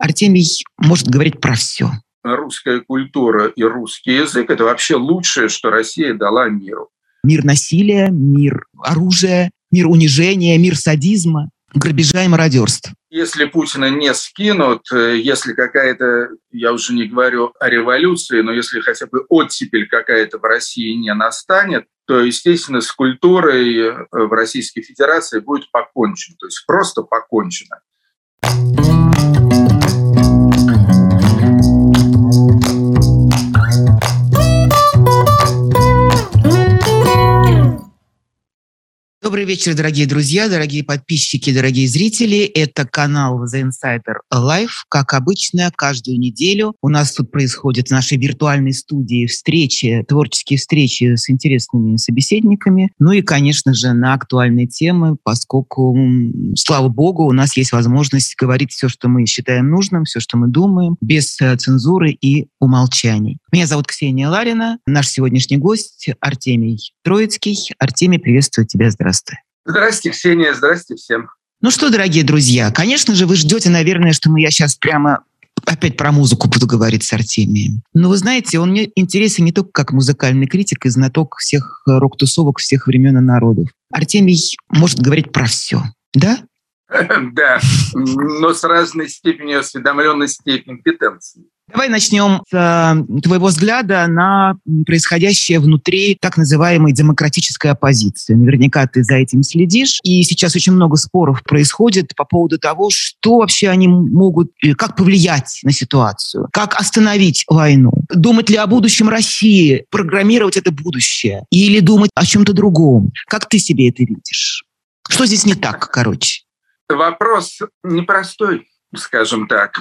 Артемий может говорить про все. Русская культура и русский язык – это вообще лучшее, что Россия дала миру. Мир насилия, мир оружия, мир унижения, мир садизма, грабежа и мародерства. Если Путина не скинут, э, если какая-то, я уже не говорю о революции, но если хотя бы оттепель какая-то в России не настанет, то, естественно, с культурой э, в Российской Федерации будет покончено, то есть просто покончено. Добрый вечер, дорогие друзья, дорогие подписчики, дорогие зрители. Это канал The Insider Live. Как обычно, каждую неделю у нас тут происходят в нашей виртуальной студии встречи, творческие встречи с интересными собеседниками. Ну и, конечно же, на актуальные темы, поскольку, слава богу, у нас есть возможность говорить все, что мы считаем нужным, все, что мы думаем, без э, цензуры и умолчаний. Меня зовут Ксения Ларина. Наш сегодняшний гость Артемий Троицкий. Артемий, приветствую тебя. Здравствуй. Здрасте, Ксения, здрасте всем. Ну что, дорогие друзья, конечно же, вы ждете, наверное, что мы я сейчас прямо опять про музыку буду говорить с Артемием. Но вы знаете, он мне интересен не только как музыкальный критик и знаток всех рок-тусовок всех времен и народов. Артемий может говорить про все, да? Да, но с разной степенью осведомленности и компетенции. Давай начнем с э, твоего взгляда на происходящее внутри так называемой демократической оппозиции. Наверняка ты за этим следишь. И сейчас очень много споров происходит по поводу того, что вообще они могут, как повлиять на ситуацию, как остановить войну. Думать ли о будущем России, программировать это будущее, или думать о чем-то другом. Как ты себе это видишь? Что здесь не так, короче? Вопрос непростой, скажем так.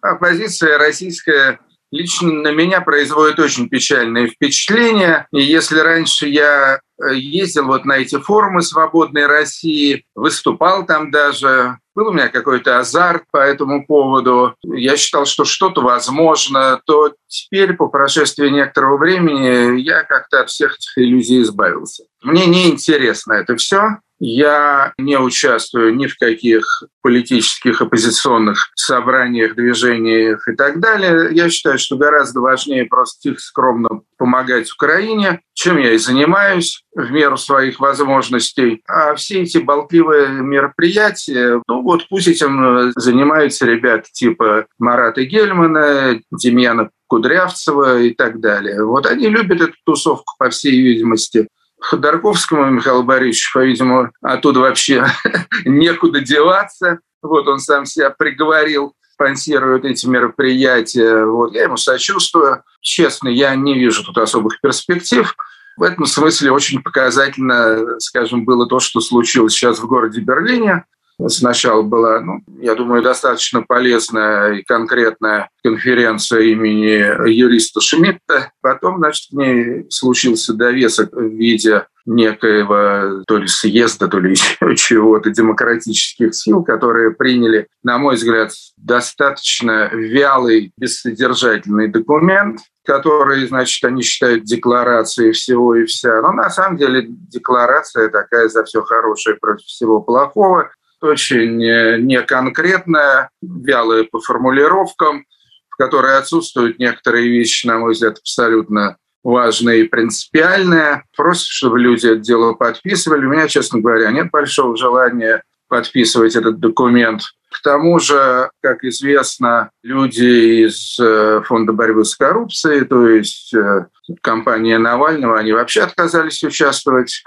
Оппозиция российская лично на меня производит очень печальное впечатление. И если раньше я э, ездил вот на эти форумы «Свободной России», выступал там даже, был у меня какой-то азарт по этому поводу, я считал, что что-то возможно, то теперь, по прошествии некоторого времени, я как-то от всех этих иллюзий избавился. Мне неинтересно это все. Я не участвую ни в каких политических оппозиционных собраниях, движениях и так далее. Я считаю, что гораздо важнее просто тихо, скромно помогать Украине, чем я и занимаюсь в меру своих возможностей. А все эти болтливые мероприятия, ну вот пусть этим занимаются ребята типа Марата Гельмана, Демьяна Кудрявцева и так далее. Вот они любят эту тусовку, по всей видимости. Ходорковскому Михаилу Борисовичу, по-видимому, оттуда вообще некуда деваться. Вот он сам себя приговорил, спонсирует эти мероприятия. Вот я ему сочувствую. Честно, я не вижу тут особых перспектив. В этом смысле очень показательно, скажем, было то, что случилось сейчас в городе Берлине сначала была, ну, я думаю, достаточно полезная и конкретная конференция имени юриста Шмидта. Потом, значит, в ней случился довесок в виде некоего то ли съезда, то ли чего-то демократических сил, которые приняли, на мой взгляд, достаточно вялый, бессодержательный документ, который, значит, они считают декларацией всего и вся. Но на самом деле декларация такая за все хорошее против всего плохого очень э, неконкретная, вялая по формулировкам, в которой отсутствуют некоторые вещи, на мой взгляд, абсолютно важные и принципиальные. Просто чтобы люди это дело подписывали. У меня, честно говоря, нет большого желания подписывать этот документ. К тому же, как известно, люди из э, Фонда борьбы с коррупцией, то есть э, компания Навального, они вообще отказались участвовать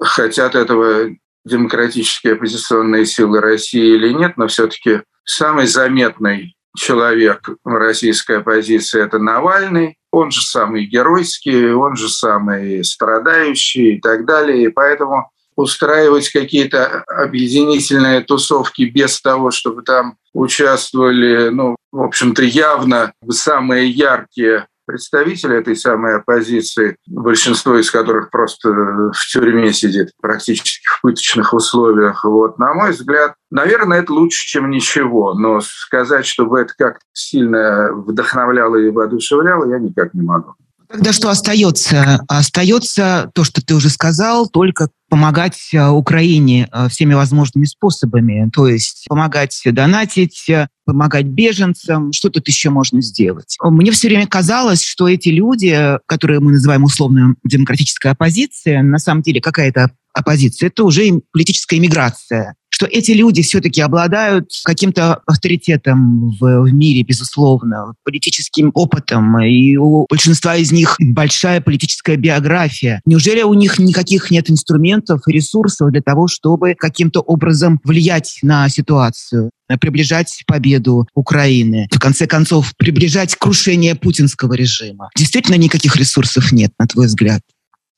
хотят этого демократические оппозиционные силы России или нет, но все-таки самый заметный человек российской оппозиции – это Навальный. Он же самый геройский, он же самый страдающий и так далее. И поэтому устраивать какие-то объединительные тусовки без того, чтобы там участвовали, ну, в общем-то, явно самые яркие представители этой самой оппозиции, большинство из которых просто в тюрьме сидит, практически в пыточных условиях. Вот, на мой взгляд, наверное, это лучше, чем ничего, но сказать, чтобы это как-то сильно вдохновляло и воодушевляло, я никак не могу. Тогда что остается? Остается то, что ты уже сказал, только помогать э, Украине э, всеми возможными способами. То есть помогать донатить, э, помогать беженцам. Что тут еще можно сделать? Мне все время казалось, что эти люди, которые мы называем условно демократическая оппозиция, на самом деле какая-то оппозиция, это уже политическая иммиграция что эти люди все-таки обладают каким-то авторитетом в, в мире, безусловно, политическим опытом, и у большинства из них большая политическая биография. Неужели у них никаких нет инструментов и ресурсов для того, чтобы каким-то образом влиять на ситуацию? приближать победу Украины, в конце концов, приближать крушение путинского режима. Действительно, никаких ресурсов нет, на твой взгляд?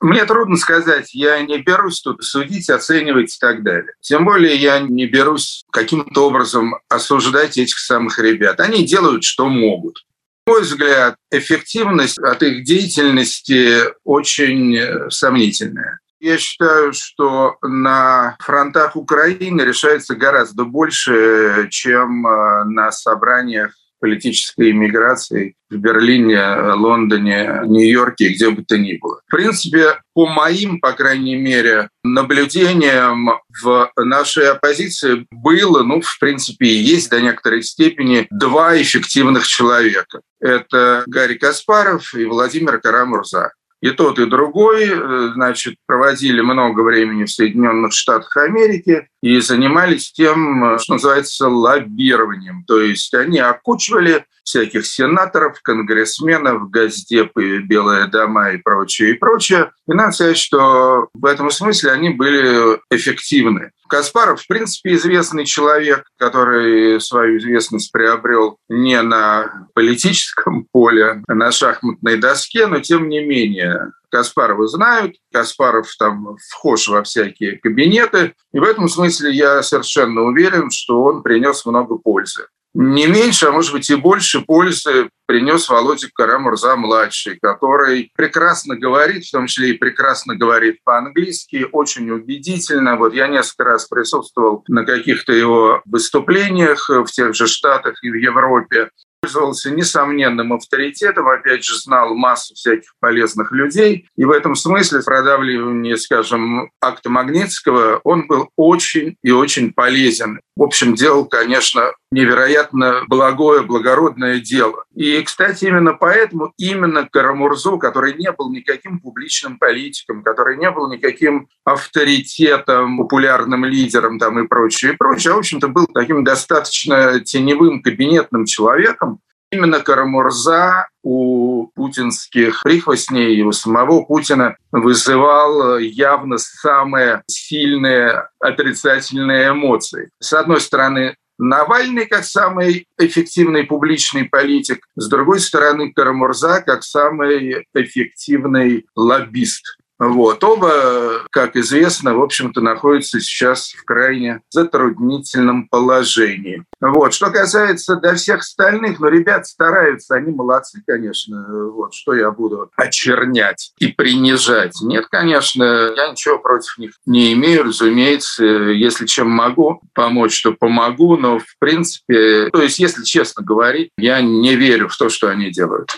Мне трудно сказать, я не берусь тут судить, оценивать и так далее. Тем более я не берусь каким-то образом осуждать этих самых ребят. Они делают, что могут. На мой взгляд, эффективность от их деятельности очень э, сомнительная. Я считаю, что на фронтах Украины решается гораздо больше, чем э, на собраниях политической иммиграции в Берлине, Лондоне, Нью-Йорке, где бы то ни было. В принципе, по моим, по крайней мере, наблюдениям в нашей оппозиции было, ну, в принципе, и есть до некоторой степени два эффективных человека. Это Гарри Каспаров и Владимир Карамурза. И тот, и другой, э, значит, проводили много времени в Соединенных Штатах Америки и занимались тем, э, что называется, лоббированием. То есть они окучивали всяких сенаторов, конгрессменов, газдепы, Белые дома и прочее, и прочее. И надо сказать, что в этом смысле они были эффективны. Каспаров, в принципе, известный человек, который свою известность приобрел не на политическом поле, а на шахматной доске, но тем не менее. Каспарова знают, Каспаров там вхож во всякие кабинеты, и в этом смысле я совершенно уверен, что он принес много пользы не меньше, а может быть и больше пользы принес Володя Карамурза-младший, который прекрасно говорит, в том числе и прекрасно говорит по-английски, очень убедительно. Вот я несколько раз присутствовал на каких-то его выступлениях в тех же Штатах и в Европе пользовался несомненным авторитетом, опять же, знал массу всяких полезных людей. И в этом смысле в продавливании, скажем, акта Магнитского он был очень и очень полезен. В общем, делал, конечно, невероятно благое, благородное дело. И, кстати, именно поэтому именно Карамурзу, который не был никаким публичным политиком, который не был никаким авторитетом, популярным лидером там и прочее, и прочее, а, в общем-то, был таким достаточно теневым кабинетным человеком, Именно Карамурза у путинских прихвостней у самого Путина вызывал явно самые сильные отрицательные эмоции. С одной стороны, Навальный как самый эффективный публичный политик, с другой стороны Карамурза как самый эффективный лоббист. Вот. Оба, как известно, в общем-то, находятся сейчас в крайне затруднительном положении. Вот. Что касается до всех остальных, ну, ребят стараются, они молодцы, конечно. Вот. Что я буду очернять и принижать? Нет, конечно, я ничего против них не имею, разумеется. Если чем могу помочь, то помогу, но, в принципе, то есть, если честно говорить, я не верю в то, что они делают.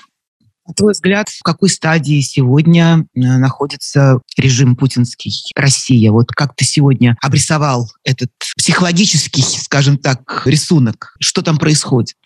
На твой взгляд, в какой стадии сегодня э, находится режим путинский Россия? Вот как ты сегодня обрисовал этот психологический, скажем так, рисунок? Что там происходит?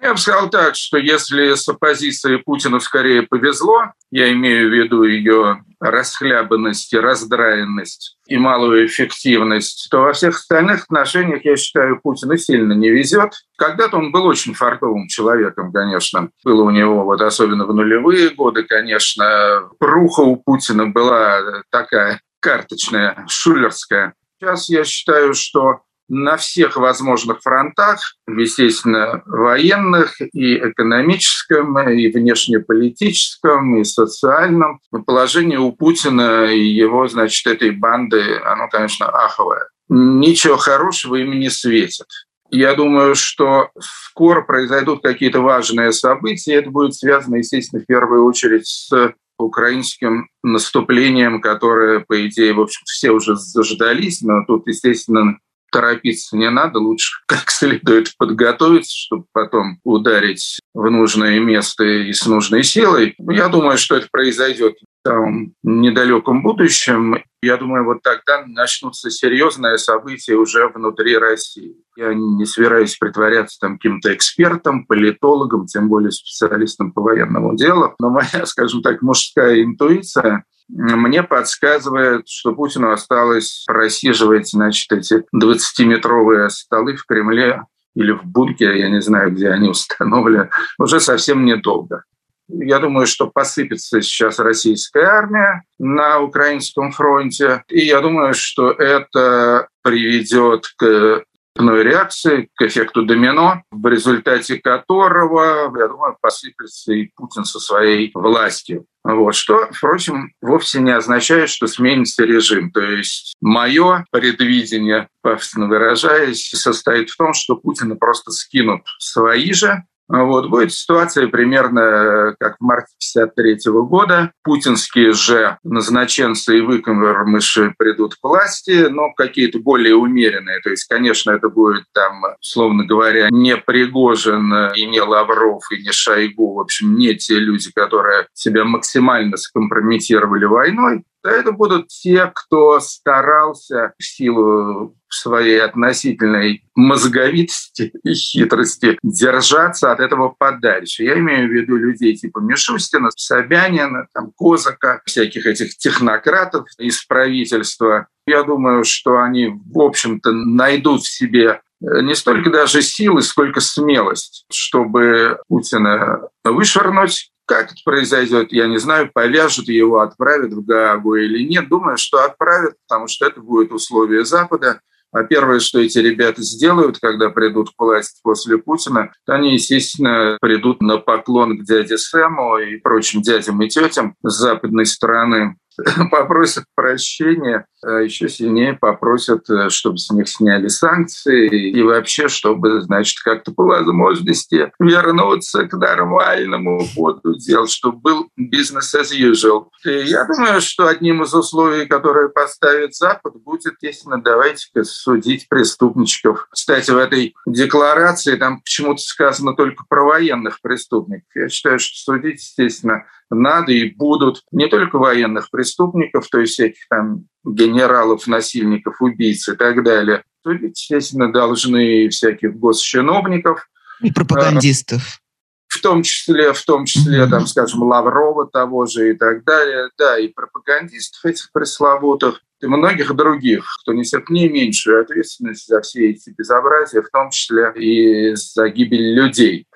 Я бы сказал так, что если с оппозицией Путину скорее повезло, я имею в виду ее расхлябанность раздраенность и малую эффективность, то во всех остальных отношениях, я считаю, Путину сильно не везет. Когда-то он был очень фартовым человеком, конечно. Было у него, вот особенно в нулевые годы, конечно, пруха у Путина была такая карточная, шулерская. Сейчас я считаю, что на всех возможных фронтах, естественно, военных и экономическом, и внешнеполитическом, и социальном. Положение у Путина и его, значит, этой банды, оно, конечно, аховое. Ничего хорошего им не светит. Я думаю, что скоро произойдут какие-то важные события. Это будет связано, естественно, в первую очередь с украинским наступлением, которое, по идее, в общем все уже заждались, но тут, естественно, торопиться не надо, лучше как следует подготовиться, чтобы потом ударить в нужное место и с нужной силой. Я думаю, что это произойдет в самом недалеком будущем. Я думаю, вот тогда начнутся серьезные события уже внутри России. Я не собираюсь притворяться там каким-то экспертом, политологом, тем более специалистом по военному делу. Но моя, скажем так, мужская интуиция мне подсказывает, что Путину осталось просиживать, значит, эти 20-метровые столы в Кремле или в бункере, я не знаю, где они установлены, уже совсем недолго. Я думаю, что посыпется сейчас российская армия на украинском фронте. И я думаю, что это приведет к цепной реакции, к эффекту домино, в результате которого, я думаю, посыплется и Путин со своей властью. Вот. Что, впрочем, вовсе не означает, что сменится режим. То есть мое предвидение, пафосно выражаясь, состоит в том, что Путина просто скинут свои же, вот. Будет ситуация примерно э, как в марте 1953 года. Путинские же назначенцы и выкормыши придут к власти, но какие-то более умеренные. То есть, конечно, это будет там, словно говоря, не Пригожин и не Лавров и не Шойгу. В общем, не те люди, которые себя максимально скомпрометировали войной. Это будут те, кто старался в силу своей относительной мозговитости и хитрости держаться от этого подальше. Я имею в виду людей типа Мишустина, Собянина, там, Козака, всяких этих технократов из правительства. Я думаю, что они, в общем-то, найдут в себе э, не столько даже силы, сколько смелость, чтобы Путина вышвырнуть как это произойдет, я не знаю, повяжут его, отправят в Гаагу или нет. Думаю, что отправят, потому что это будет условие Запада. А первое, что эти ребята сделают, когда придут к власти после Путина, они, естественно, придут на поклон к дяде Сэму и прочим дядям и тетям с западной стороны. попросят прощения, а еще сильнее попросят, э, чтобы с них сняли санкции и вообще, чтобы, значит, как-то по возможности вернуться к нормальному ходу дел, чтобы был бизнес as usual. И я думаю, что одним из условий, которые поставит Запад, будет, естественно, давайте-ка судить преступничков. Кстати, в этой декларации там почему-то сказано только про военных преступников. Я считаю, что судить, естественно, надо и будут не только военных преступников, то есть всяких там генералов, насильников, убийц и так далее. Судить, естественно, должны всяких госчиновников. И пропагандистов. В том числе, в том числе, там, скажем, Лаврова того же и так далее. Да, и пропагандистов этих пресловутых, и многих других, кто несет не меньшую ответственность за все эти безобразия, в том числе и за гибель людей.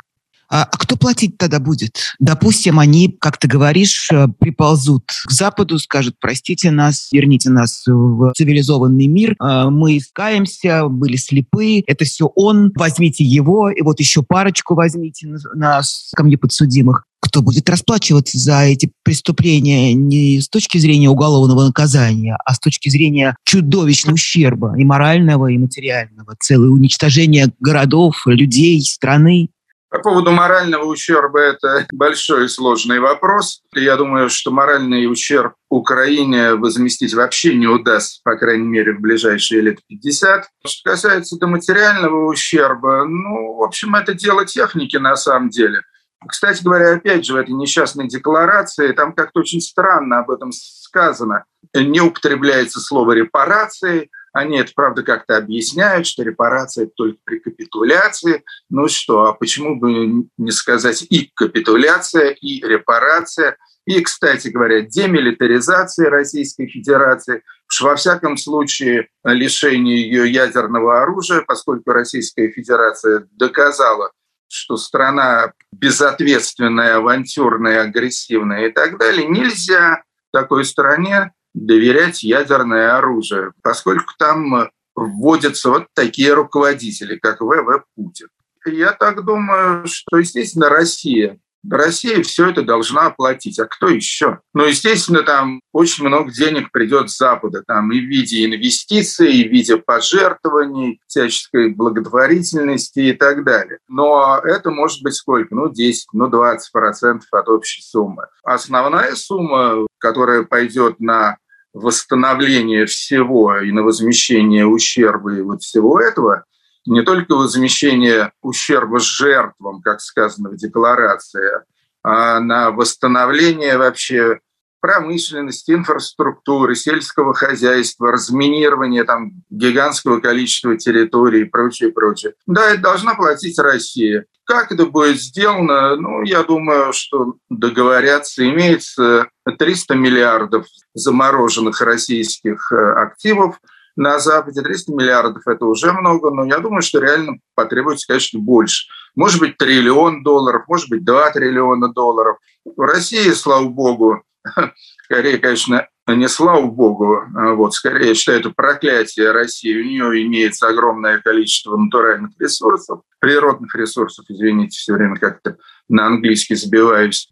А, а кто платить тогда будет? Допустим, они, как ты говоришь, э, приползут к Западу, скажут, простите нас, верните нас в цивилизованный мир, а, мы искаемся, были слепы, это все он, возьмите его, и вот еще парочку возьмите на скамье подсудимых кто будет расплачиваться за эти преступления не с точки зрения уголовного наказания, а с точки зрения чудовищного ущерба и морального, и материального, целое уничтожение городов, людей, страны. По поводу морального ущерба это большой и сложный вопрос. Я думаю, что моральный ущерб Украине возместить вообще не удастся, по крайней мере, в ближайшие лет 50. Что касается до материального ущерба, ну, в общем, это дело техники на самом деле. Кстати говоря, опять же, в этой несчастной декларации там как-то очень странно об этом сказано. Не употребляется слово «репарации», они это, правда, как-то объясняют, что репарация – это только при капитуляции. Ну что, а почему бы не сказать и капитуляция, и репарация, и, кстати говоря, демилитаризация Российской Федерации, что во всяком случае лишение ее ядерного оружия, поскольку Российская Федерация доказала, что страна безответственная, авантюрная, агрессивная и так далее, нельзя такой стране доверять ядерное оружие, поскольку там э, вводятся вот такие руководители, как ВВ Путин. Я так думаю, что, естественно, Россия Россия все это должна оплатить. А кто еще? Ну, естественно, там очень много денег придет с Запада, там и в виде инвестиций, и в виде пожертвований, всяческой благотворительности и так далее. Но это может быть сколько? Ну, 10, ну, 20 процентов от общей суммы. Основная сумма, которая пойдет на восстановление всего и на возмещение ущерба и вот всего этого, не только возмещение ущерба жертвам, как сказано в декларации, а на восстановление вообще промышленности, инфраструктуры, сельского хозяйства, разминирование там гигантского количества территорий и прочее, прочее. Да, это должна платить Россия. Как это будет сделано? Ну, я думаю, что договорятся. Имеется 300 миллиардов замороженных российских э, активов на Западе. 300 миллиардов – это уже много, но я думаю, что реально потребуется, конечно, больше. Может быть, триллион долларов, может быть, 2 триллиона долларов. В России, слава богу, скорее, конечно, не слава богу, а вот, скорее, я считаю, это проклятие России. У нее имеется огромное количество натуральных ресурсов, природных ресурсов, извините, все время как-то на английский забиваюсь.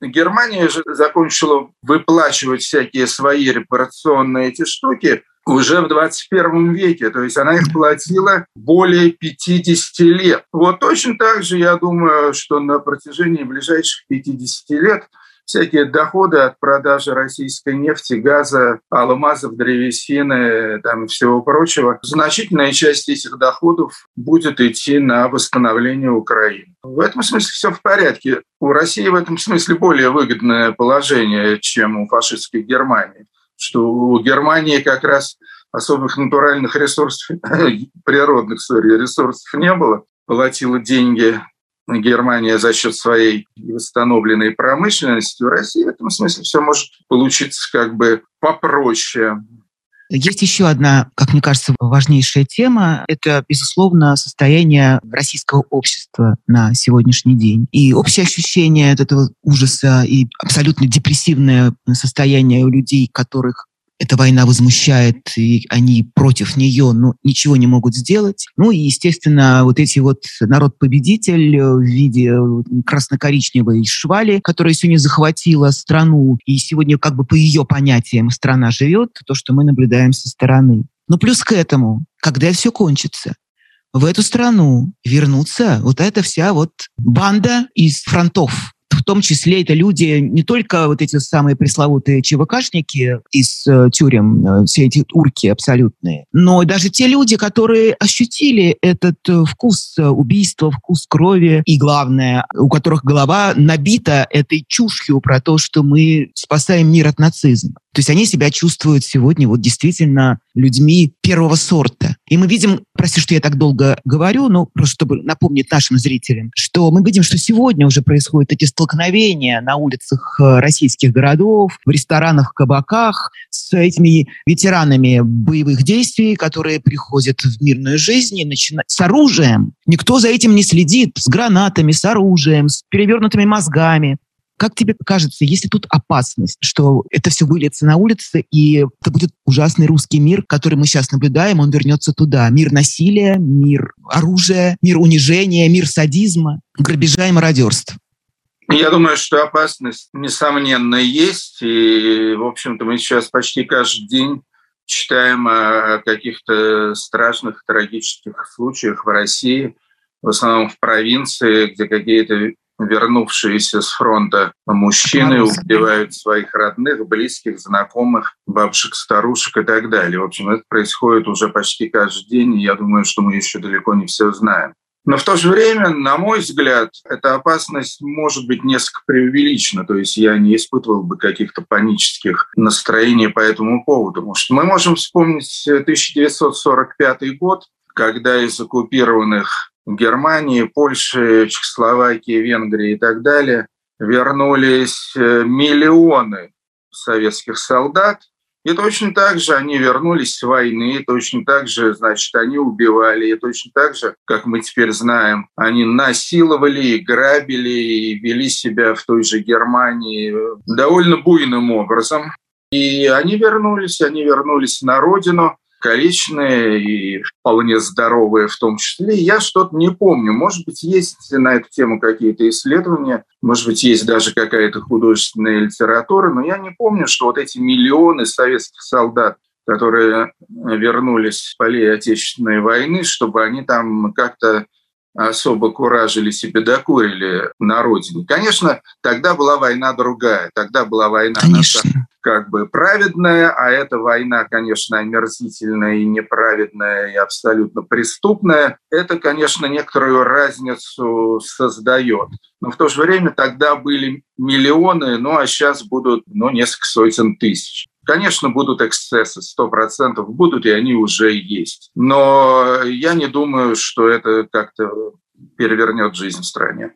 Германия же закончила выплачивать всякие свои репарационные эти штуки уже в 21 веке. То есть она их платила более 50 лет. Вот точно так же, я думаю, что на протяжении ближайших 50 лет – всякие доходы от продажи российской нефти, газа, алмазов, древесины там, всего прочего, значительная часть этих доходов будет идти на восстановление Украины. В этом смысле все в порядке. У России в этом смысле более выгодное положение, чем у фашистской Германии. Что у Германии как раз особых натуральных ресурсов, природных sorry, ресурсов не было. Платила деньги Германия за счет своей восстановленной промышленности, в России в этом смысле все может получиться как бы попроще. Есть еще одна, как мне кажется, важнейшая тема. Это, безусловно, состояние российского общества на сегодняшний день. И общее ощущение от этого ужаса и абсолютно депрессивное состояние у людей, которых эта война возмущает, и они против нее, но ничего не могут сделать. Ну и, естественно, вот эти вот народ-победитель в виде красно-коричневой швали, которая сегодня захватила страну, и сегодня как бы по ее понятиям страна живет, то, что мы наблюдаем со стороны. Но плюс к этому, когда все кончится, в эту страну вернутся вот эта вся вот банда из фронтов, том числе это люди, не только вот эти самые пресловутые ЧВКшники из э, тюрем, э, все эти урки абсолютные, но даже те люди, которые ощутили этот э, вкус э, убийства, вкус крови, и главное, у которых голова набита этой чушью про то, что мы спасаем мир от нацизма. То есть они себя чувствуют сегодня вот действительно людьми первого сорта. И мы видим, прости, что я так долго говорю, но просто чтобы напомнить нашим зрителям, что мы видим, что сегодня уже происходят эти столкновения на улицах э, российских городов, в ресторанах, кабаках с этими ветеранами боевых действий, которые приходят в мирную жизнь и начинают с оружием. Никто за этим не следит, с гранатами, с оружием, с перевернутыми мозгами. Как тебе кажется, если тут опасность, что это все выльется на улице, и это будет ужасный русский мир, который мы сейчас наблюдаем, он вернется туда. Мир насилия, мир оружия, мир унижения, мир садизма, грабежа и мародерства. Я думаю, что опасность, несомненно, есть. И, в общем-то, мы сейчас почти каждый день читаем о каких-то страшных, трагических случаях в России, в основном в провинции, где какие-то вернувшиеся с фронта мужчины убивают своих родных, близких, знакомых, бабушек, старушек и так далее. В общем, это происходит уже почти каждый день, и я думаю, что мы еще далеко не все знаем. Но в то же время, на мой взгляд, эта опасность может быть несколько преувеличена. То есть я не испытывал бы каких-то панических настроений по этому поводу. Потому что мы можем вспомнить 1945 год, когда из оккупированных Германии, Польши, Чехословакии, Венгрии и так далее вернулись э, миллионы советских солдат, и точно так же они вернулись с войны, точно так же, значит, они убивали, и точно так же, как мы теперь знаем, они насиловали и грабили, и вели себя в той же Германии довольно буйным образом. И они вернулись, они вернулись на родину, калечные и вполне здоровые в том числе. Я что-то не помню. Может быть, есть на эту тему какие-то исследования, может быть, есть даже какая-то художественная литература, но я не помню, что вот эти миллионы советских солдат, которые вернулись с полей Отечественной войны, чтобы они там как-то особо куражили себе докурили на родине. Конечно, тогда была война другая. Тогда была война Конечно. Как бы праведная, а эта война, конечно, омерзительная и неправедная, и абсолютно преступная, это, конечно, некоторую разницу создает. Но в то же время тогда были миллионы, ну а сейчас будут ну, несколько сотен тысяч. Конечно, будут эксцессы, сто процентов будут, и они уже есть. Но я не думаю, что это как-то перевернет жизнь в стране.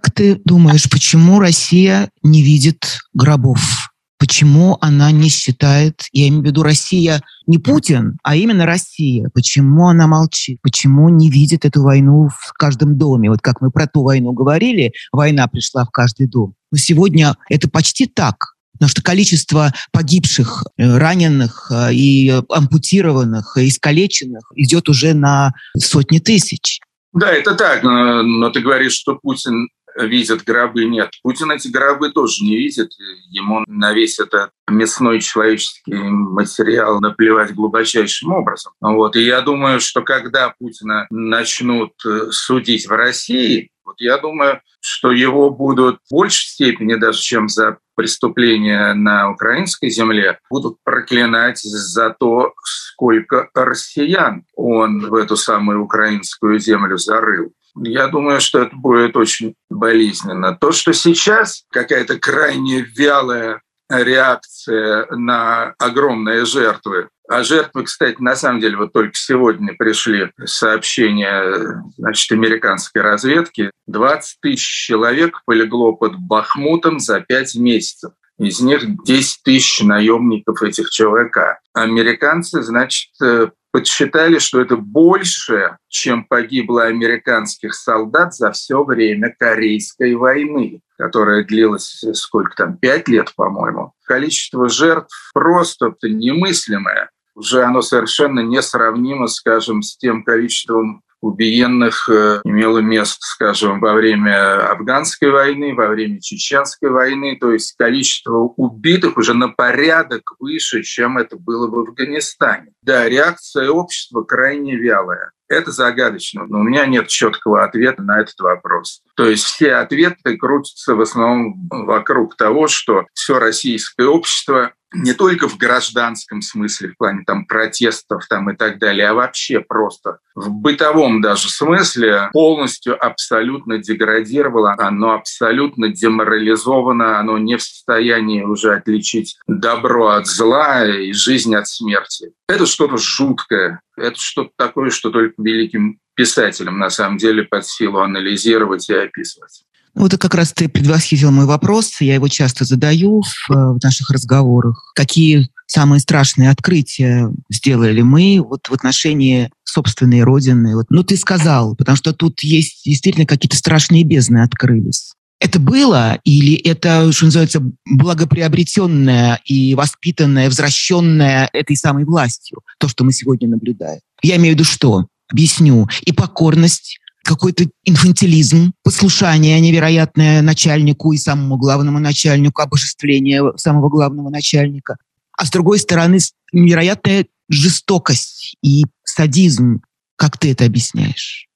Как ты думаешь, почему Россия не видит гробов? Почему она не считает, я имею в виду Россия, не Путин, а именно Россия, почему она молчит, почему не видит эту войну в каждом доме? Вот как мы про ту войну говорили, война пришла в каждый дом. Но сегодня это почти так. Потому что количество погибших, э, раненых э, и ампутированных, и искалеченных идет уже на сотни тысяч. Да, это так, но, но ты говоришь, что Путин видит гробы. Нет, Путин эти гробы тоже не видит. Ему на весь этот мясной человеческий материал наплевать глубочайшим образом. Вот. И я думаю, что когда Путина начнут э, судить в России, вот я думаю, что его будут в большей степени даже, чем за преступления на украинской земле, будут проклинать за то, сколько россиян он в эту самую украинскую землю зарыл. Я думаю, что это будет очень болезненно. То, что сейчас какая-то крайне вялая реакция на огромные жертвы. А жертвы, кстати, на самом деле, вот только сегодня пришли сообщения значит, американской разведки. 20 тысяч человек полегло под Бахмутом за 5 месяцев. Из них 10 тысяч наемников этих ЧВК. Американцы, значит, э, подсчитали, что это больше, чем погибло американских солдат за все время Корейской войны, которая длилась э, сколько там, пять лет, по-моему. Количество жертв просто немыслимое. Уже оно совершенно несравнимо, скажем, с тем количеством убиенных э, имело место, скажем, во время афганской войны, во время чеченской войны. То есть количество убитых уже на порядок выше, чем это было в Афганистане. Да, реакция общества крайне вялая. Это загадочно, но у меня нет четкого ответа на этот вопрос. То есть все ответы крутятся в основном вокруг того, что все российское общество не только в гражданском смысле, в плане там протестов там и так далее, а вообще просто в бытовом даже смысле полностью абсолютно деградировало, оно абсолютно деморализовано, оно не в состоянии уже отличить добро от зла и жизнь от смерти. Это что-то жуткое, это что-то такое, что только великим писателям на самом деле под силу анализировать и описывать. Ну, вот как раз ты предвосхитил мой вопрос, я его часто задаю э, в наших разговорах. Какие самые страшные открытия сделали мы вот в отношении собственной родины? Вот, ну, ты сказал, потому что тут есть действительно какие-то страшные бездны открылись. Это было или это, что называется, благоприобретенное и воспитанное, возвращенное этой самой властью, то, что мы сегодня наблюдаем? Я имею в виду что? Объясню. И покорность какой-то инфантилизм, послушание невероятное начальнику и самому главному начальнику, обожествление самого главного начальника. А с другой стороны, невероятная жестокость и садизм. Как ты это объясняешь?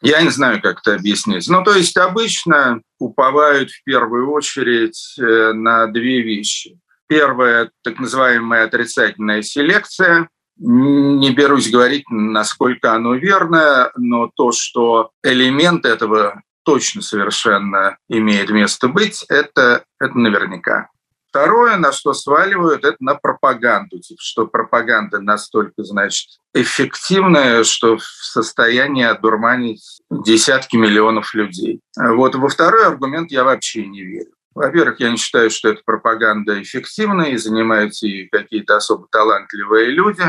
Я не знаю, как это объяснить. Ну, то есть обычно уповают в первую очередь э, на две вещи. Первое – так называемая отрицательная селекция, не берусь говорить, насколько оно верно, но то, что элемент этого точно совершенно имеет место быть, это, это наверняка. Второе, на что сваливают, это на пропаганду. Типа, что пропаганда настолько, значит, эффективная, что в состоянии одурманить десятки миллионов людей. Вот во второй аргумент я вообще не верю. Во-первых, я не считаю, что эта пропаганда эффективная, и занимаются и какие-то особо талантливые люди.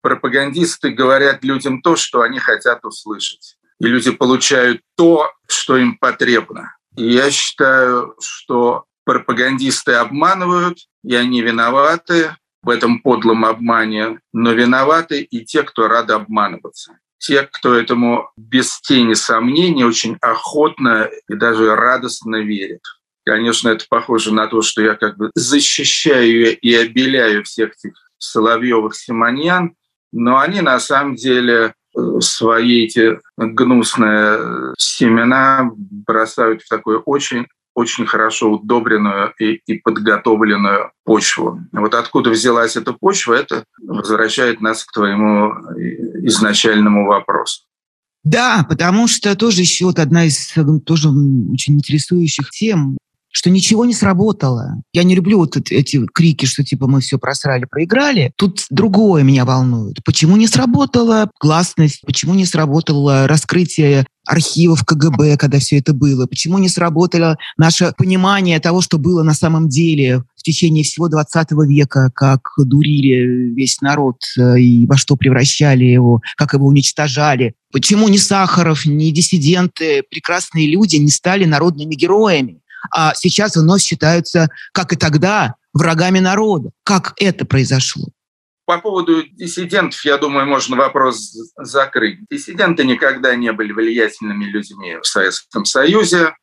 Пропагандисты говорят людям то, что они хотят услышать. И люди получают то, что им потребно. И я считаю, что пропагандисты обманывают, и они виноваты в этом подлом обмане, но виноваты и те, кто рады обманываться. Те, кто этому без тени сомнений очень охотно и даже радостно верит. Конечно, это похоже на то, что я как бы защищаю и обеляю всех этих Соловьевых Симоньян, но они на самом деле э, свои эти гнусные семена бросают в такое очень очень хорошо удобренную и, и подготовленную почву. Вот откуда взялась эта почва, это возвращает нас к твоему изначальному вопросу. Да, потому что тоже еще вот одна из тоже очень интересующих тем что ничего не сработало. Я не люблю вот эти крики, что типа мы все просрали, проиграли. Тут другое меня волнует. Почему не сработала гласность? Почему не сработало раскрытие архивов КГБ, когда все это было? Почему не сработало наше понимание того, что было на самом деле в течение всего 20 века, как дурили весь народ э, и во что превращали его, как его уничтожали? Почему ни Сахаров, ни диссиденты, прекрасные люди не стали народными героями? А сейчас вновь считаются, как и тогда, врагами народа. Как это произошло? По поводу диссидентов, я думаю, можно вопрос закрыть. Диссиденты никогда не были влиятельными людьми в Советском Союзе.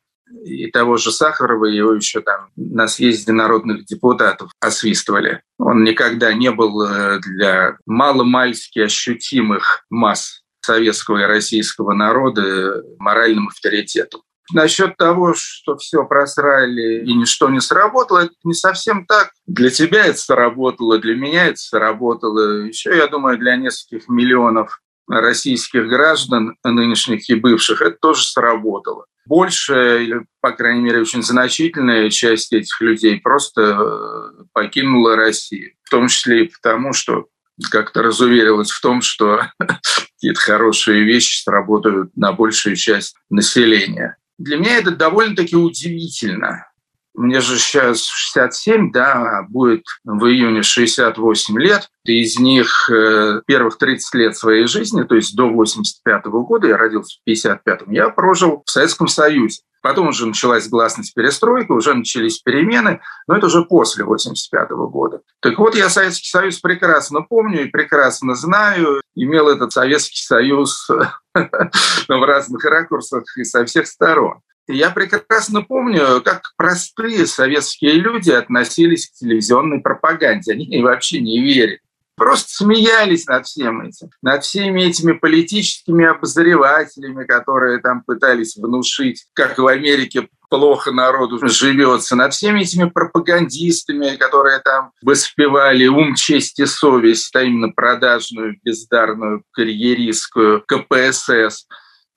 И того же Сахарова его еще там на съезде народных депутатов освистывали. Он никогда не был э, для маломальски ощутимых масс советского и российского народа моральным авторитетом. Насчет того, что все просрали и ничто не сработало, это не совсем так. Для тебя это сработало, для меня это сработало. Еще, я думаю, для нескольких миллионов российских граждан, нынешних и бывших, это тоже сработало. Большая, или, по крайней мере, очень значительная часть этих людей просто э, покинула Россию. В том числе и потому, что как-то разуверилась в том, что какие-то хорошие вещи сработают на большую часть населения. Для меня это довольно-таки удивительно. Мне же сейчас 67, да, будет в июне 68 лет. Из них э, первых 30 лет своей жизни, то есть до 85 года, я родился в 55-м, я прожил в Советском Союзе. Потом уже началась гласность перестройка, уже начались перемены, но это уже после 85 года. Так вот, я Советский Союз прекрасно помню и прекрасно знаю. Имел этот Советский Союз в разных ракурсах и со всех сторон. Я прекрасно помню, как простые советские люди относились к телевизионной пропаганде. Они вообще не верили просто смеялись над всем этим, над всеми этими политическими обозревателями, которые там пытались внушить, как в Америке плохо народу живется, над всеми этими пропагандистами, которые там воспевали ум, честь и совесть, а именно продажную, бездарную, карьеристскую КПСС.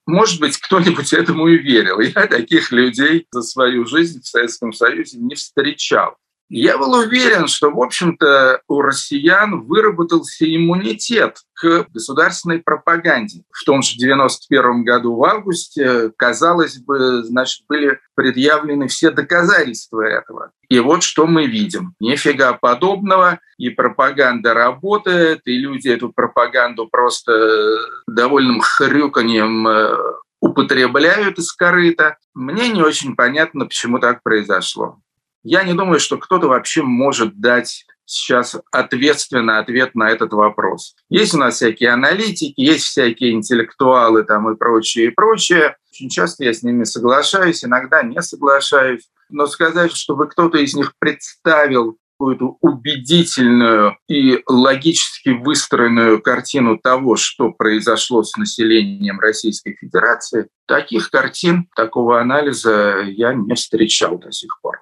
Может быть, кто-нибудь этому и верил. Я таких людей за свою жизнь в Советском Союзе не встречал. Я был уверен, что, в общем-то, у россиян выработался иммунитет к государственной пропаганде. В том же 91 году в августе, казалось бы, значит, были предъявлены все доказательства этого. И вот что мы видим. Нифига подобного, и пропаганда работает, и люди эту пропаганду просто довольным хрюканьем э, употребляют из корыта. Мне не очень понятно, почему так произошло. Я не думаю, что кто-то вообще может дать сейчас ответственно ответ на этот вопрос. Есть у нас всякие аналитики, есть всякие интеллектуалы там и прочее, и прочее. Очень часто я с ними соглашаюсь, иногда не соглашаюсь. Но сказать, чтобы кто-то из них представил какую-то убедительную и логически выстроенную картину того, что произошло с населением Российской Федерации, таких картин, такого анализа я не встречал до сих пор.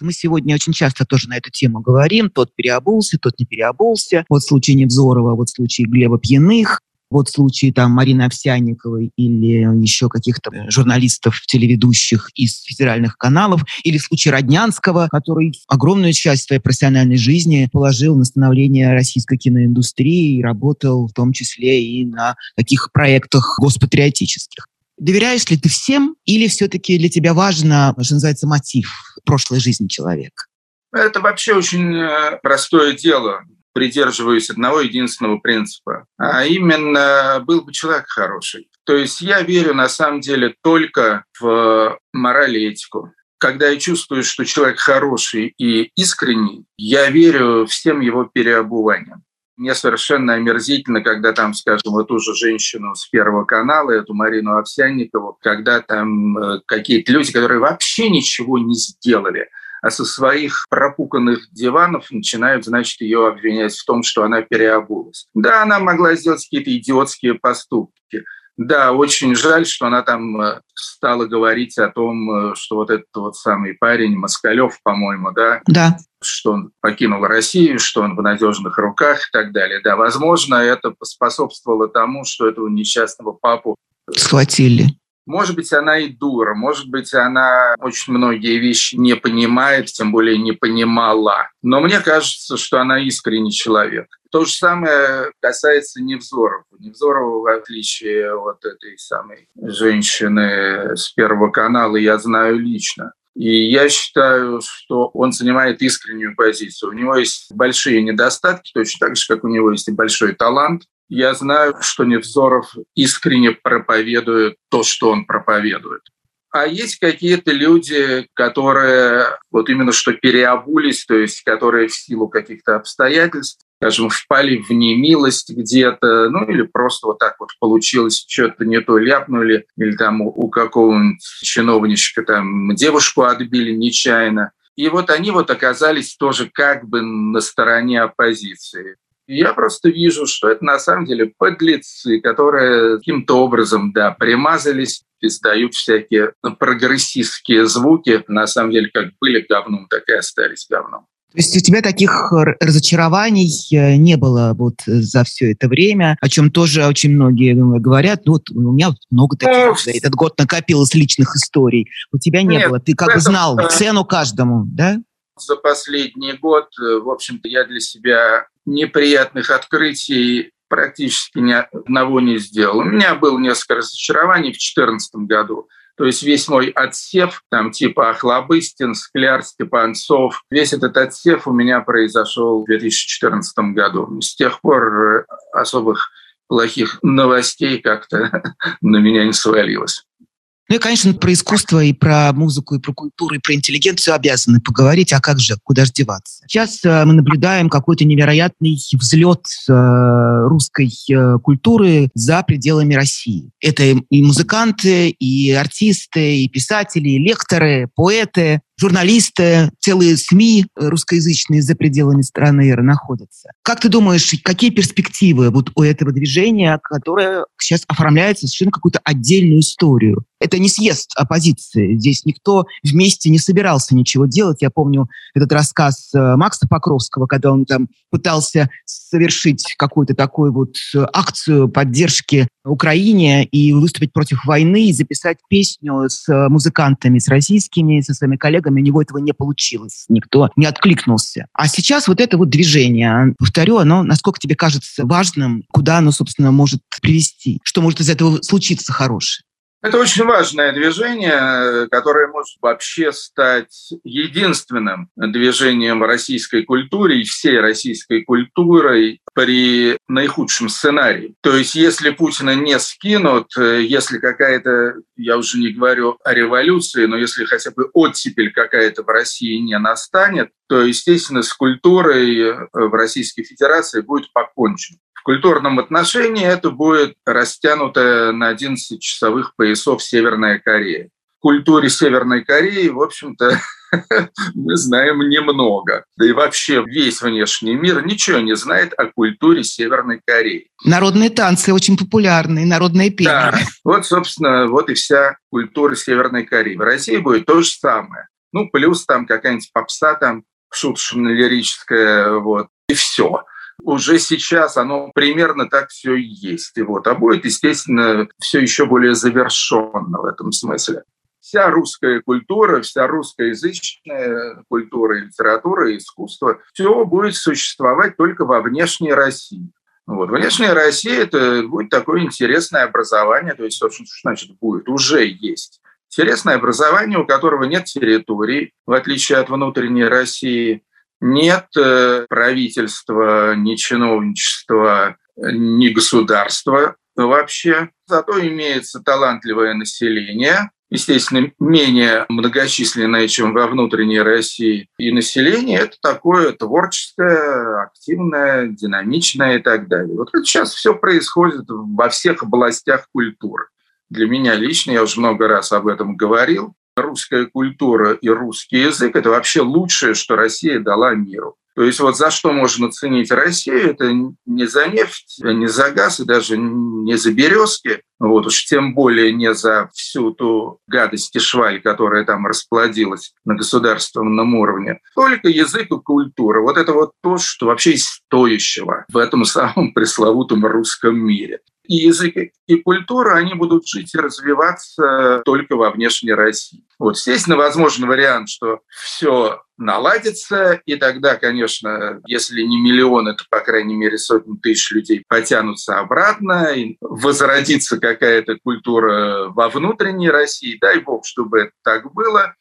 Мы сегодня очень часто тоже на эту тему говорим. Тот переобулся, тот не переобулся. Вот случай Невзорова, вот случай Глеба Пьяных, вот случаи там Марины Овсянниковой или еще каких-то журналистов, телеведущих из федеральных каналов, или случай Роднянского, который огромную часть своей профессиональной жизни положил на становление российской киноиндустрии и работал в том числе и на таких проектах госпатриотических. Доверяешь ли ты всем или все-таки для тебя важно, что называется, мотив прошлой жизни человека? Это вообще очень э, простое дело. Придерживаюсь одного единственного принципа, а именно был бы человек хороший. То есть я верю на самом деле только в мораль и этику. Когда я чувствую, что человек хороший и искренний, я верю всем его переобуваниям. Мне совершенно омерзительно, когда там, скажем, вот ту же женщину с Первого канала, эту Марину Овсянникову, когда там э, какие-то люди, которые вообще ничего не сделали, а со своих пропуканных диванов начинают, значит, ее обвинять в том, что она переобулась. Да, она могла сделать какие-то идиотские поступки, Да, очень жаль, что она там э, стала говорить о том, э, что вот этот вот самый парень Москалев, по-моему, да, да. что он покинул Россию, что он в надежных руках и так далее. Да, возможно, это способствовало тому, что этого несчастного папу схватили. Может быть, она и дура, может быть, она очень многие вещи не понимает, тем более не понимала. Но мне кажется, что она искренний человек. То же самое касается Невзорова. Невзорова, в отличие от этой самой женщины с Первого канала, я знаю лично. И я считаю, что он занимает искреннюю позицию. У него есть большие недостатки, точно так же, как у него есть и большой талант. Я знаю, что Невзоров искренне проповедует то, что он проповедует. А есть какие-то люди, которые вот именно что переобулись, то есть которые в силу каких-то обстоятельств, скажем, впали в немилость где-то, ну или просто вот так вот получилось, что-то не то ляпнули, или там у, какого-нибудь чиновничка там девушку отбили нечаянно. И вот они вот оказались тоже как бы на стороне оппозиции. Я просто вижу, что это на самом деле подлецы, которые каким-то образом, да, примазались, издают всякие прогрессистские звуки. На самом деле, как были говном, так и остались говном. То есть у тебя таких разочарований э, не было вот за все это время, о чем тоже очень многие говорят. Ну, вот у меня много таких ну, за этот год накопилось личных историй. У тебя не нет, было. Ты как бы знал цену каждому, да? За последний год, э, в общем-то, я для себя неприятных открытий практически ни одного не сделал. У меня было несколько разочарований в 2014 году. То есть весь мой отсев, там типа Охлобыстин, Скляр, Степанцов, весь этот отсев у меня произошел в 2014 году. С тех пор э, особых плохих новостей как-то на меня не свалилось. Ну и, конечно, про искусство и про музыку, и про культуру, и про интеллигенцию обязаны поговорить, а как же, куда же деваться? Сейчас э, мы наблюдаем какой-то невероятный взлет э, русской э, культуры за пределами России. Это и музыканты, и артисты, и писатели, и лекторы, поэты, журналисты, целые СМИ русскоязычные за пределами страны находятся. Как ты думаешь, какие перспективы вот у этого движения, которое сейчас оформляется совершенно какую-то отдельную историю? Это не съезд оппозиции. Здесь никто вместе не собирался ничего делать. Я помню этот рассказ э, Макса Покровского, когда он там пытался совершить какую-то такую вот э, акцию поддержки Украине и выступить против войны, и записать песню с э, музыкантами, с российскими, со своими коллегами. У него этого не получилось. Никто не откликнулся. А сейчас вот это вот движение, повторю, оно, насколько тебе кажется важным, куда оно, собственно, может привести? Что может из этого случиться хорошее? Это очень важное движение, которое может вообще стать единственным движением в российской культуре и всей российской культурой при наихудшем сценарии. То есть если Путина не скинут, если какая-то, я уже не говорю о революции, но если хотя бы оттепель какая-то в России не настанет, то, естественно, с культурой в Российской Федерации будет покончено. В культурном отношении это будет растянутая на 11 часовых поясов Северная Корея. В культуре Северной Кореи, в общем-то, мы знаем немного. Да и вообще весь внешний мир ничего не знает о культуре Северной Кореи. Народные танцы очень популярны, народные песни. Да, вот, собственно, вот и вся культура Северной Кореи. В России будет то же самое. Ну, плюс там какая-нибудь попса там шуточно-лирическая, вот, и все уже сейчас оно примерно так все и есть. И вот. А будет, естественно, все еще более завершенно в этом смысле. Вся русская культура, вся русскоязычная культура, литература, искусство, все будет существовать только во внешней России. Вот. Внешняя Россия – это будет такое интересное образование, то есть, собственно, что значит будет, уже есть. Интересное образование, у которого нет территорий, в отличие от внутренней России – нет э, правительства, ни чиновничества, ни государства вообще. Зато имеется талантливое население, естественно, менее многочисленное, чем во внутренней России. И население это такое творческое, активное, динамичное и так далее. Вот сейчас все происходит во всех областях культуры. Для меня лично, я уже много раз об этом говорил, русская культура и русский язык – это вообще лучшее, что Россия дала миру. То есть вот за что можно ценить Россию, это не за нефть, не за газ и даже не за березки, вот уж тем более не за всю ту гадость и шваль, которая там расплодилась на государственном уровне. Только язык и культура. Вот это вот то, что вообще из стоящего в этом самом пресловутом русском мире и язык, и культура, они будут жить и развиваться только во внешней России. Вот, естественно, возможен вариант, что все наладится, и тогда, конечно, если не миллионы, то, по крайней мере, сотни тысяч людей потянутся обратно, и возродится какая-то культура во внутренней России. Дай бог, чтобы это так было.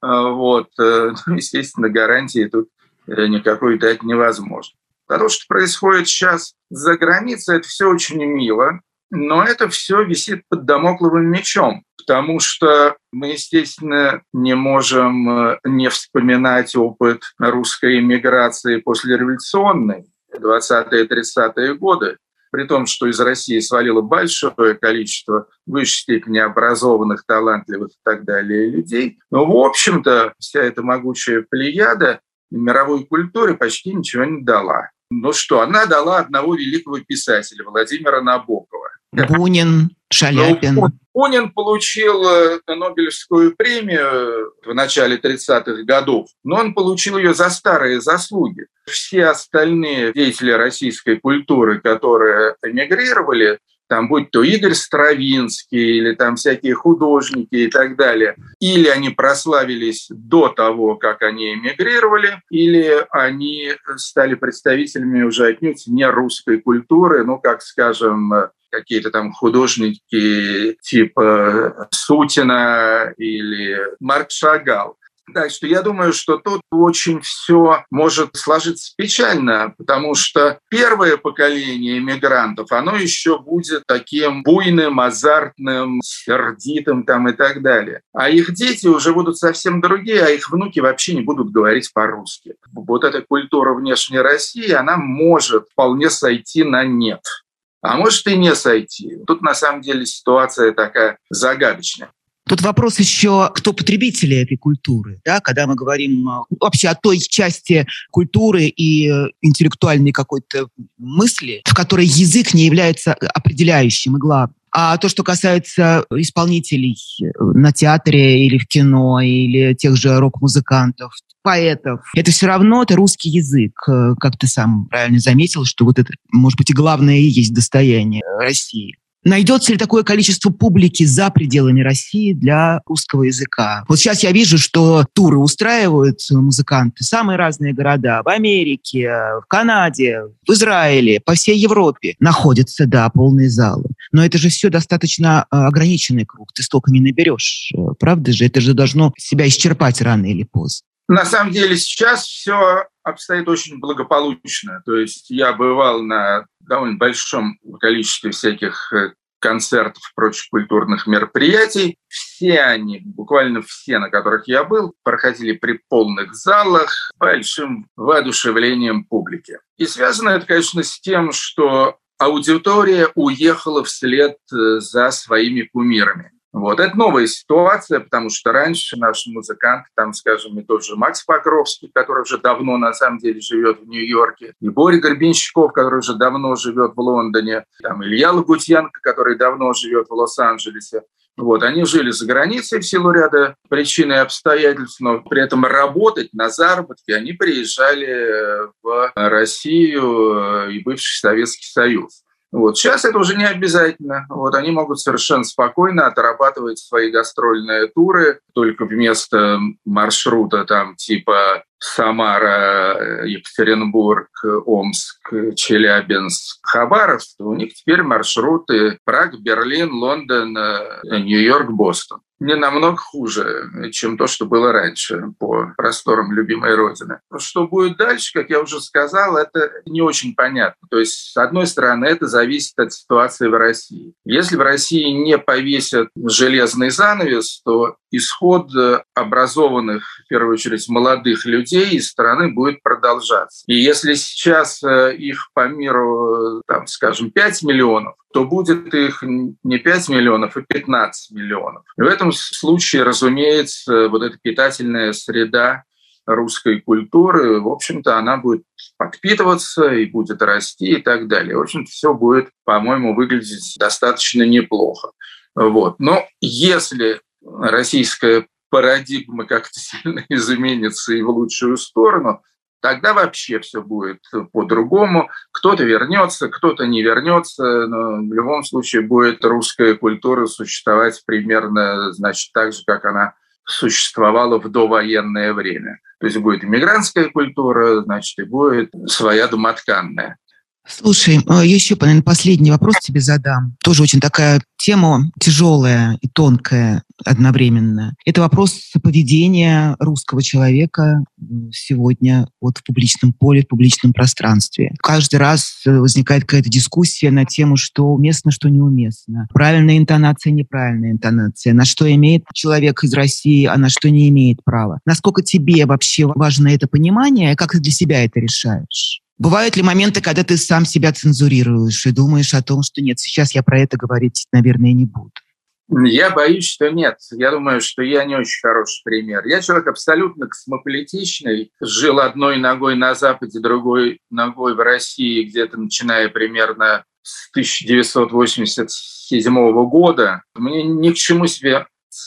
А, вот. Э, ну, естественно, гарантии тут э, никакой дать невозможно. А то, что происходит сейчас за границей, это все очень мило, но это все висит под домокловым мечом, потому что мы, естественно, не можем э, не вспоминать опыт русской иммиграции после революционной 20-30-е годы, при том, что из России свалило большое количество в высшей степени образованных, талантливых и так далее людей. Но, в общем-то, вся эта могучая плеяда мировой культуре почти ничего не дала. Ну что, она дала одного великого писателя, Владимира Набокова. Бунин, Шаляпин. Ну, Бунин получил э, Нобелевскую премию в начале 30-х годов, но он получил ее за старые заслуги. Все остальные деятели российской культуры, которые эмигрировали, там будь то Игорь Стравинский или там всякие художники и так далее, или они прославились до того, как они эмигрировали, или они стали представителями уже отнюдь не русской культуры, ну, как, скажем, какие-то там художники типа Сутина или Марк Шагал. Так что я думаю, что тут очень все может сложиться печально, потому что первое поколение иммигрантов, оно еще будет таким буйным, азартным, сердитым там и так далее. А их дети уже будут совсем другие, а их внуки вообще не будут говорить по-русски. Вот эта культура внешней России, она может вполне сойти на нет. А может и не сойти. Тут на самом деле ситуация такая загадочная. Тут вопрос еще, кто потребители этой культуры, да, когда мы говорим э, вообще о той части культуры и э, интеллектуальной какой-то мысли, в которой язык не является определяющим и главным. А то, что касается исполнителей э, на театре или в кино, или тех же рок-музыкантов, поэтов, это все равно это русский язык. Как ты сам правильно заметил, что вот это, может быть, и главное и есть достояние России. Найдется ли такое количество публики за пределами России для русского языка? Вот сейчас я вижу, что туры устраивают музыканты, самые разные города, в Америке, в Канаде, в Израиле, по всей Европе. Находятся, да, полные залы. Но это же все достаточно э, ограниченный круг, ты столько не наберешь, э, правда же? Это же должно себя исчерпать рано или поздно. На самом деле сейчас все обстоит очень благополучно. То есть я бывал на довольно большом количестве всяких э, концертов и прочих культурных мероприятий. Все они, буквально все, на которых я был, проходили при полных залах большим воодушевлением публики. И связано это, конечно, с тем, что аудитория уехала вслед э, за своими кумирами. Вот. Это новая ситуация, потому что раньше наши музыканты, там, скажем, и тот же Макс Покровский, который уже давно, на самом деле, живет в Нью-Йорке, и Боря Горбинщиков, который уже давно живет в Лондоне, там, Илья Лагутьянко, который давно живет в Лос-Анджелесе. Вот, они жили за границей в силу ряда причин и обстоятельств, но при этом работать на заработки они приезжали в Россию и бывший Советский Союз. Вот. Сейчас это уже не обязательно. Вот. Они могут совершенно спокойно отрабатывать свои гастрольные туры, только вместо маршрута там типа Самара, Екатеринбург, Омск, Челябинск, Хабаровск, у них теперь маршруты Праг, Берлин, Лондон, Нью-Йорк, Бостон не намного хуже, чем то, что было раньше по просторам любимой Родины. Что будет дальше, как я уже сказал, это не очень понятно. То есть, с одной стороны, это зависит от ситуации в России. Если в России не повесят железный занавес, то исход э, образованных, в первую очередь, молодых людей из страны будет продолжаться. И если сейчас э, их по миру, там, скажем, 5 миллионов, то будет их не 5 миллионов, а 15 миллионов. И в этом случае, разумеется, вот эта питательная среда русской культуры, в общем-то, она будет подпитываться и будет расти и так далее. В общем-то, все будет, по-моему, выглядеть достаточно неплохо. Вот. Но если российская парадигма как-то сильно изменится и в лучшую сторону, тогда вообще все будет по-другому. Кто-то вернется, кто-то не вернется, но в любом случае будет русская культура существовать примерно, значит, так же, как она существовала в довоенное время. То есть будет иммигрантская культура, значит, и будет своя домотканная. Слушай, а, еще, наверное, последний вопрос тебе задам. Тоже очень такая тема тяжелая и тонкая одновременно. Это вопрос поведения русского человека сегодня вот в публичном поле, в публичном пространстве. Каждый раз э, возникает какая-то дискуссия на тему, что уместно, что неуместно. Правильная интонация, неправильная интонация. На что имеет человек из России, а на что не имеет права. Насколько тебе вообще важно это понимание, как ты для себя это решаешь? Бывают ли моменты, когда ты сам себя цензурируешь и думаешь о том, что нет, сейчас я про это говорить, наверное, не буду? Я боюсь, что нет. Я думаю, что я не очень хороший пример. Я человек абсолютно космополитичный. Жил одной ногой на Западе, другой ногой в России, где-то начиная примерно с 1987 года. Мне ни к чему себе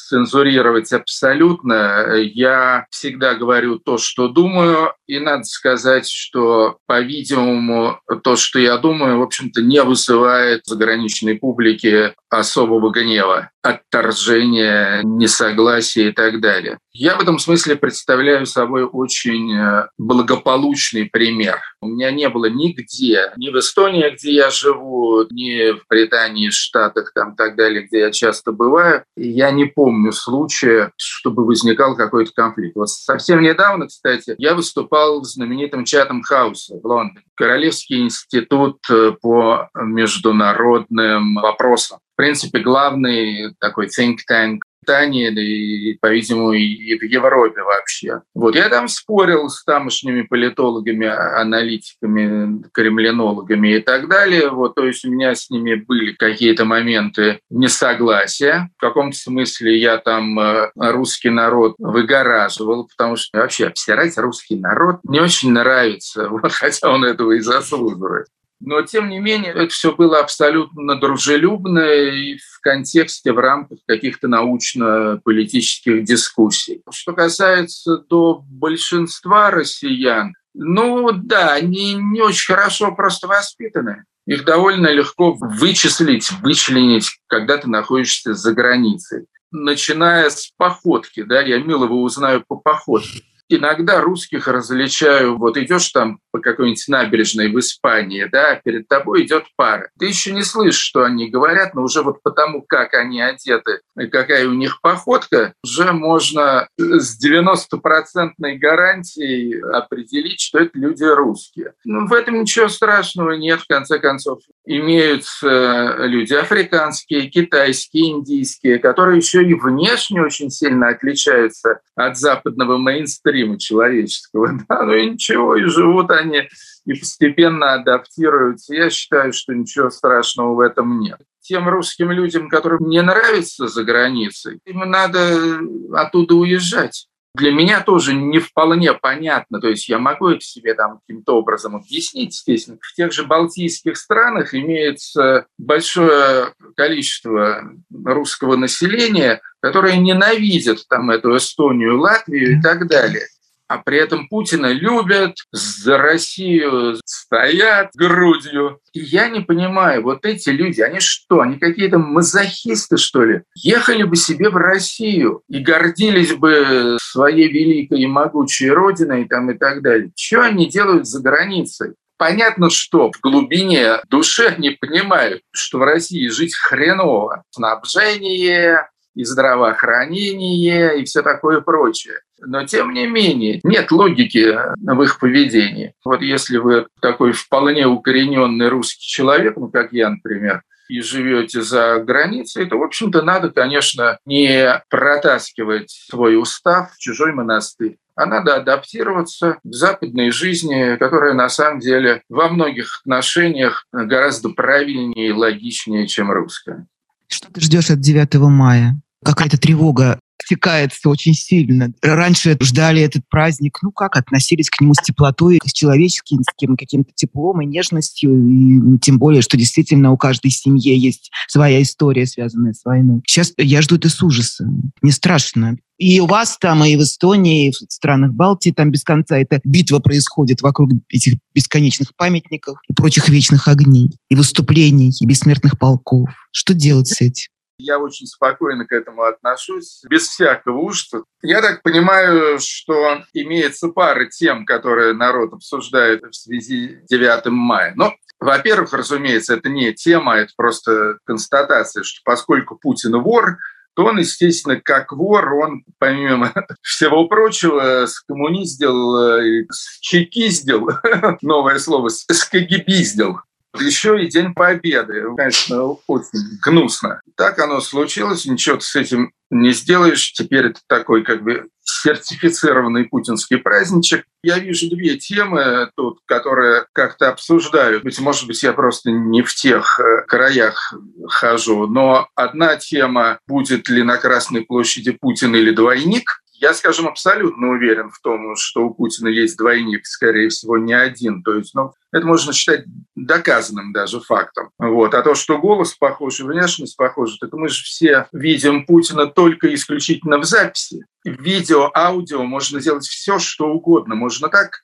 цензурировать абсолютно. Я всегда говорю то, что думаю, и надо сказать, что, по-видимому, то, что я думаю, в общем-то, не вызывает заграничной публики особого гнева, отторжения, несогласия и так далее. Я в этом смысле представляю собой очень э, благополучный пример. У меня не было нигде, ни в Эстонии, где я живу, ни в Британии, Штатах, там так далее, где я часто бываю. Я не помню случая, чтобы возникал какой-то конфликт. Вот совсем недавно, кстати, я выступал в знаменитом Чатам Хаусе в Лондоне. Королевский институт э, по международным вопросам. Принципе, главный такой think tank Британии, да и, по-видимому, и в Европе вообще. Вот я там спорил с тамошними политологами, аналитиками, кремлинологами и так далее. Вот, то есть у меня с ними были какие-то моменты несогласия. В каком-то смысле я там э, русский народ выгораживал, потому что вообще обсирать русский народ не очень нравится, вот, хотя он этого и заслуживает. Но, тем не менее, это все было абсолютно дружелюбно и в контексте, в рамках каких-то научно-политических дискуссий. Что касается до большинства россиян, ну да, они не очень хорошо просто воспитаны. Их довольно легко вычислить, вычленить, когда ты находишься за границей. Начиная с походки, да, я Милова узнаю по походке иногда русских различаю, вот идешь там по какой-нибудь набережной в Испании, да, перед тобой идет пара. Ты еще не слышишь, что они говорят, но уже вот потому, как они одеты какая у них походка, уже можно с 90-процентной гарантией определить, что это люди русские. Ну, в этом ничего страшного нет, в конце концов. Имеются люди африканские, китайские, индийские, которые еще и внешне очень сильно отличаются от западного мейнстрима, неоспоримо человеческого. Да? Ну и ничего, и живут они, и постепенно адаптируются. Я считаю, что ничего страшного в этом нет тем русским людям, которым не нравится за границей, им надо оттуда уезжать. Для меня тоже не вполне понятно, то есть я могу это себе там каким-то образом объяснить, естественно. В тех же балтийских странах имеется большое количество русского населения, которые ненавидят там эту Эстонию, Латвию и так далее а при этом Путина любят, за Россию стоят грудью. И я не понимаю, вот эти люди, они что, они какие-то мазохисты, что ли? Ехали бы себе в Россию и гордились бы своей великой и могучей родиной там, и так далее. Что они делают за границей? Понятно, что в глубине души они понимают, что в России жить хреново. Снабжение, и здравоохранение, и все такое прочее. Но тем не менее, нет логики в их поведении. Вот если вы такой вполне укорененный русский человек, ну как я, например, и живете за границей, то, в общем-то, надо, конечно, не протаскивать свой устав в чужой монастырь а надо адаптироваться к западной жизни, которая на самом деле во многих отношениях гораздо правильнее и логичнее, чем русская. Что ты ждешь от 9 мая? Какая-то тревога стекается очень сильно. Раньше ждали этот праздник, ну как, относились к нему с теплотой, с человеческим, каким-то теплом и нежностью, и тем более, что действительно у каждой семьи есть своя история, связанная с войной. Сейчас я жду это с ужасом. Не страшно. И у вас там, и в Эстонии, и в странах Балтии там без конца эта битва происходит вокруг этих бесконечных памятников и прочих вечных огней, и выступлений, и бессмертных полков. Что делать с этим? Я очень спокойно к этому отношусь, без всякого ужаса. Я так понимаю, что имеется пара тем, которые народ обсуждает в связи с 9 мая. Но во-первых, разумеется, это не тема, это просто констатация, что поскольку Путин вор, то он, естественно, как вор, он, помимо всего прочего, скоммуниздил, чекиздил, новое слово, скагибиздил еще и День Победы. Конечно, очень гнусно. Так оно случилось, ничего ты с этим не сделаешь. Теперь это такой как бы сертифицированный путинский праздничек. Я вижу две темы тут, которые как-то обсуждают. Быть, может быть, я просто не в тех э, краях хожу, но одна тема, будет ли на Красной площади Путин или двойник, я, скажем, абсолютно уверен в том, что у Путина есть двойник, скорее всего, не один. То есть, ну, это можно считать доказанным даже фактом. Вот. А то, что голос похож и внешность похожа, так мы же все видим Путина только исключительно в записи. Видео, аудио можно сделать все, что угодно. Можно так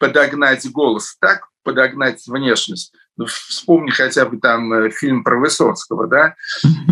подогнать голос, так подогнать внешность. Ну, вспомни хотя бы там э, фильм про Высоцкого, да?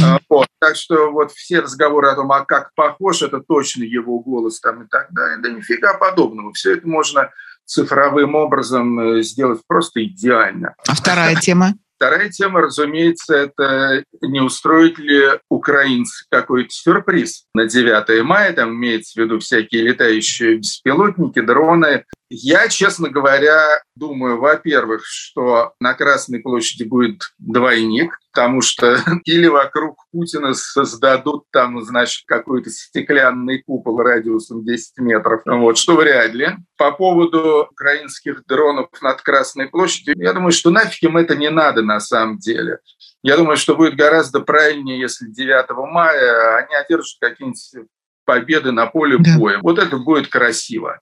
А, вот. Так что вот все разговоры о том, а как похож, это точно его голос там и так далее, да нифига подобного. Все это можно цифровым образом э, сделать просто идеально. А вторая тема? Вторая тема, разумеется, это не устроить ли украинцы какой-то сюрприз на 9 мая, там имеется в виду всякие летающие беспилотники, дроны. Я, честно говоря, думаю, во-первых, что на Красной площади будет двойник, потому что или вокруг Путина создадут там, значит, какой-то стеклянный купол радиусом 10 метров, вот, что вряд ли. По поводу украинских дронов над Красной площадью, я думаю, что нафиг им это не надо на самом деле. Я думаю, что будет гораздо правильнее, если 9 мая они одержат какие-нибудь победы на поле да. боя. Вот это будет красиво.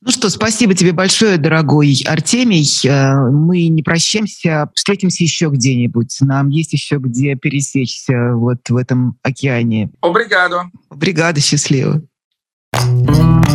Ну что, спасибо тебе большое, дорогой Артемий. Э, мы не прощаемся, встретимся еще где-нибудь. Нам есть еще где пересечься вот в этом океане. Обригадо. Обригадо, счастливо. thank you